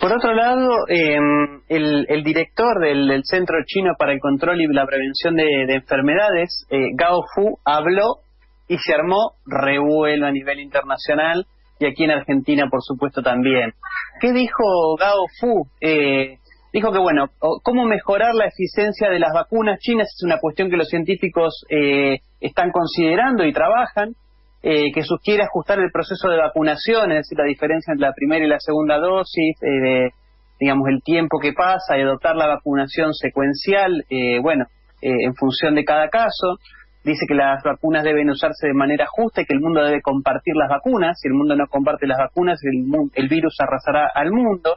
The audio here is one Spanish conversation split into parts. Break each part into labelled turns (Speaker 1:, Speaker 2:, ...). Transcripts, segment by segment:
Speaker 1: Por otro lado, em, el, director del, Centro Chino para el Control y la Prevención de, Enfermedades, eh, Gao Fu, habló y se armó revuelo a nivel internacional y aquí en Argentina, por supuesto, también. ¿Qué dijo Gao Fu? Eh, dijo que, bueno, cómo mejorar la eficiencia de las vacunas chinas es una cuestión que los científicos eh, están considerando y trabajan. Eh, que sugiere ajustar el proceso de vacunación, es decir, la diferencia entre la primera y la segunda dosis, eh, digamos, el tiempo que pasa y adoptar la vacunación secuencial, eh, bueno, en función de cada caso. Dice que las vacunas deben usarse de manera justa y que el mundo debe compartir las vacunas. Si el mundo no comparte las vacunas, el, el virus arrasará al mundo.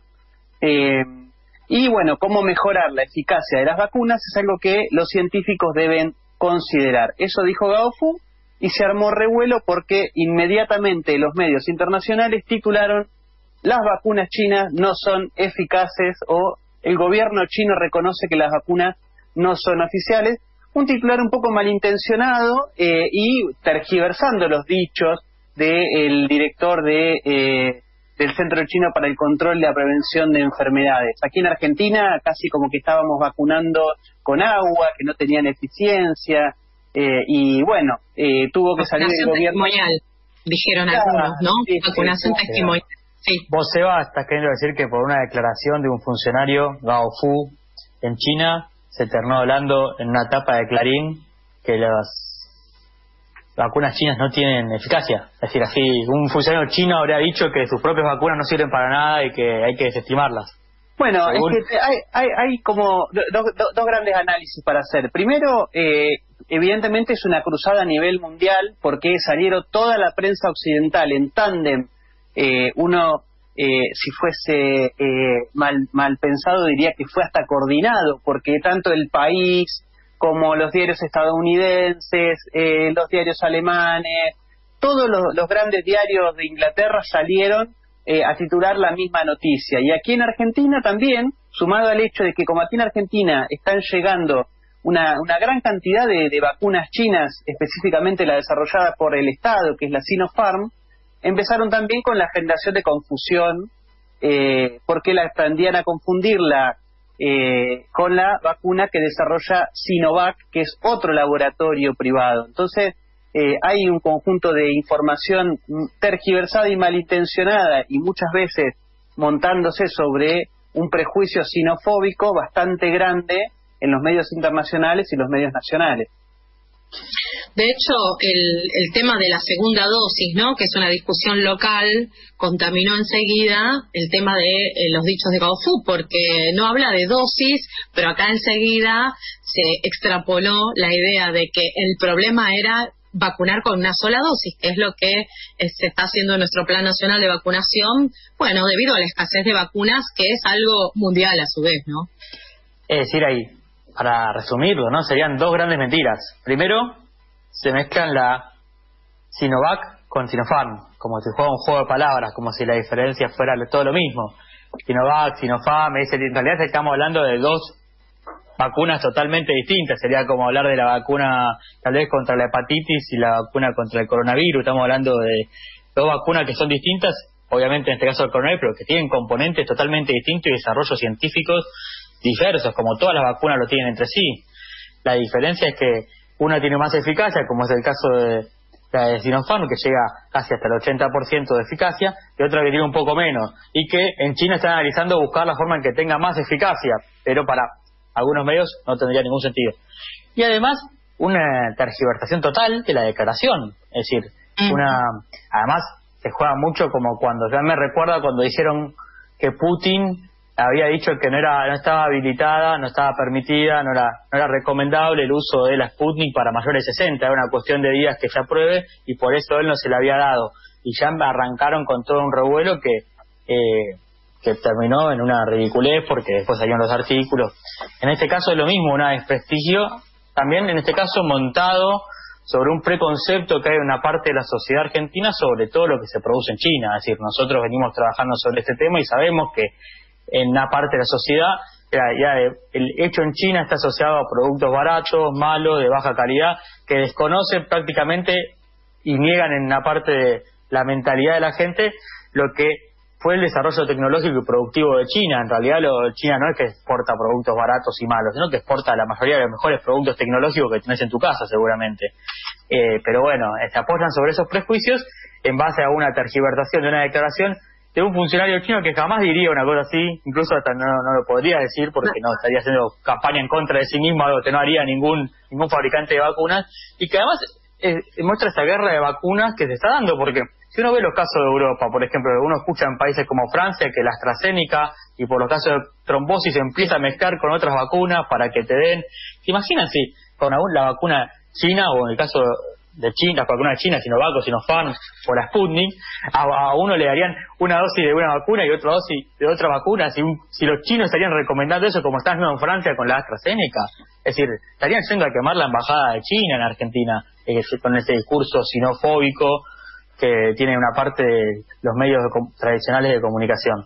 Speaker 1: y bueno, cómo mejorar la eficacia de las vacunas es algo que los científicos deben considerar. Eso dijo Gaofu y se armó revuelo porque inmediatamente los medios internacionales titularon las vacunas chinas no son eficaces o el gobierno chino reconoce que las vacunas no son oficiales. Un titular un poco malintencionado eh, y tergiversando los dichos del director de, eh, del Centro Chino para el Control y la Prevención de Enfermedades. Aquí en Argentina casi como que estábamos vacunando con agua, que no tenían eficiencia, eh, y bueno, eh, tuvo que salir el gobierno.
Speaker 2: testimonial, dijeron algunos, ¿no? Vacunación testimonial. Sí.
Speaker 3: Vos, Seba, estás queriendo decir que por una declaración de un funcionario, Gao Fu, en China, se terminó hablando en una etapa de Clarín que las vacunas chinas no tienen eficacia. Es decir, así, un funcionario chino habría dicho que sus propias vacunas no sirven para nada y que hay que desestimarlas.
Speaker 1: Bueno, es que hay, hay, hay como dos grandes análisis para hacer. Primero, eh, evidentemente es una cruzada a nivel mundial porque salieron toda la prensa occidental en tándem. Eh, uno, eh, si fuese eh, mal, mal pensado, diría que fue hasta coordinado porque tanto el país como los diarios estadounidenses, los diarios alemanes, todos los, grandes diarios de Inglaterra salieron a titular la misma noticia. Y aquí en Argentina también, sumado al hecho de que como aquí en Argentina están llegando una, una gran cantidad de, vacunas chinas, específicamente la desarrollada por el Estado, que es la Sinopharm, empezaron también con la generación de confusión, eh, porque la tendían a confundirla eh, con la vacuna que desarrolla Sinovac, que es otro laboratorio privado. Entonces, eh, hay un conjunto de información tergiversada y malintencionada y muchas veces montándose sobre un prejuicio sinofóbico bastante grande en los medios internacionales y los medios nacionales.
Speaker 2: De hecho, el, el, tema de la segunda dosis, ¿no? que es una discusión local, contaminó enseguida el tema de eh, los dichos de Gaofu, porque no habla de dosis, pero acá enseguida se extrapoló la idea de que el problema era vacunar con una sola dosis, que es lo que eh, se está haciendo en nuestro Plan Nacional de Vacunación, bueno, debido a la escasez de vacunas, que es algo mundial a su vez, ¿no?
Speaker 3: Es decir, ahí, para resumirlo, ¿no? Serían dos grandes mentiras. Primero, se mezclan la Sinovac con Sinopharm, como si fuera un juego de palabras, como si la diferencia fuera todo lo mismo. Sinovac, Sinopharm, en realidad estamos hablando de dos vacunas totalmente distintas. Sería como hablar de la vacuna tal vez contra la hepatitis y la vacuna contra el coronavirus. Estamos hablando de dos vacunas que son distintas, obviamente en este caso el coronavirus, pero que tienen componentes totalmente distintos y desarrollos científicos diversos, como todas las vacunas lo tienen entre sí. La diferencia es que una tiene más eficacia, como es el caso de la de Sinopharm, que llega casi hasta el 80% de eficacia, y otra que tiene un poco menos, y que en China están analizando buscar la forma en que tenga más eficacia, pero para algunos medios no tendría ningún sentido. Y además, una tergiversación total de la declaración, es decir, una además se juega mucho como cuando ya me recuerda cuando dijeron que Putin había dicho que no era no estaba habilitada, no estaba permitida, no era no era recomendable el uso de la Sputnik para mayores de 60, era una cuestión de días que se apruebe y por eso él no se le había dado y ya arrancaron con todo un revuelo que eh, que terminó en una ridiculez porque después salieron los artículos. En este caso es lo mismo, una desprestigio, también en este caso montado sobre un preconcepto que hay en una parte de la sociedad argentina sobre todo lo que se produce en China. Es decir, nosotros venimos trabajando sobre este tema y sabemos que en una parte de la sociedad, el hecho en China está asociado a productos baratos, malos, de baja calidad, que desconocen prácticamente y niegan en una parte de la mentalidad de la gente lo que fue el desarrollo tecnológico y productivo de China. En realidad, lo, China no es que exporta productos baratos y malos, sino que exporta la mayoría de los mejores productos tecnológicos que tienes en tu casa, seguramente. Eh, pero bueno, se apoyan sobre esos prejuicios en base a una tergiversación de una declaración de un funcionario chino que jamás diría una cosa así, incluso hasta no, no lo podría decir porque no estaría haciendo campaña en contra de sí mismo, algo que no haría ningún ningún fabricante de vacunas, y que además eh, muestra esa guerra de vacunas que se está dando, porque si uno ve los casos de Europa, por ejemplo, uno escucha en países como Francia que la AstraZeneca y por los casos de trombosis empieza a mezclar con otras vacunas para que te den. ¿Se imaginan si con la vacuna china o en el caso de China, las vacunas de China, Sinovac o Sinopharm o la Sputnik, a, uno le darían una dosis de una vacuna y otra dosis de otra vacuna, si, si los chinos estarían recomendando eso como están haciendo en Francia con la AstraZeneca, es decir, estarían yendo a quemar la embajada de China en Argentina eh, con ese discurso sinofóbico que tiene una parte de los medios tradicionales de comunicación.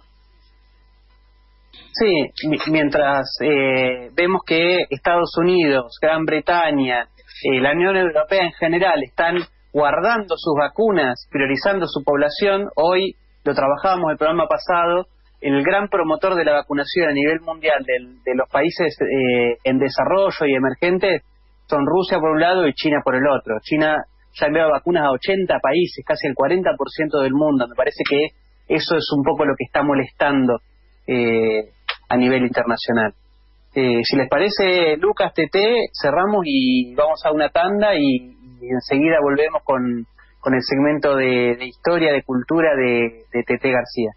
Speaker 1: Sí, mientras eh, vemos que Estados Unidos, Gran Bretaña, eh, la Unión Europea en general están guardando sus vacunas, priorizando su población, hoy lo trabajábamos el programa pasado, el gran promotor de la vacunación a nivel mundial de, los países eh, en desarrollo y emergentes son Rusia por un lado y China por el otro. China ya ha enviado vacunas a 80 países, casi el 40% del mundo. Me parece que eso es un poco lo que está molestando eh, a nivel internacional. Eh, si les parece, Lucas, TT, cerramos y vamos a una tanda y, enseguida volvemos con, con el segmento de, historia, de cultura de, de TT García.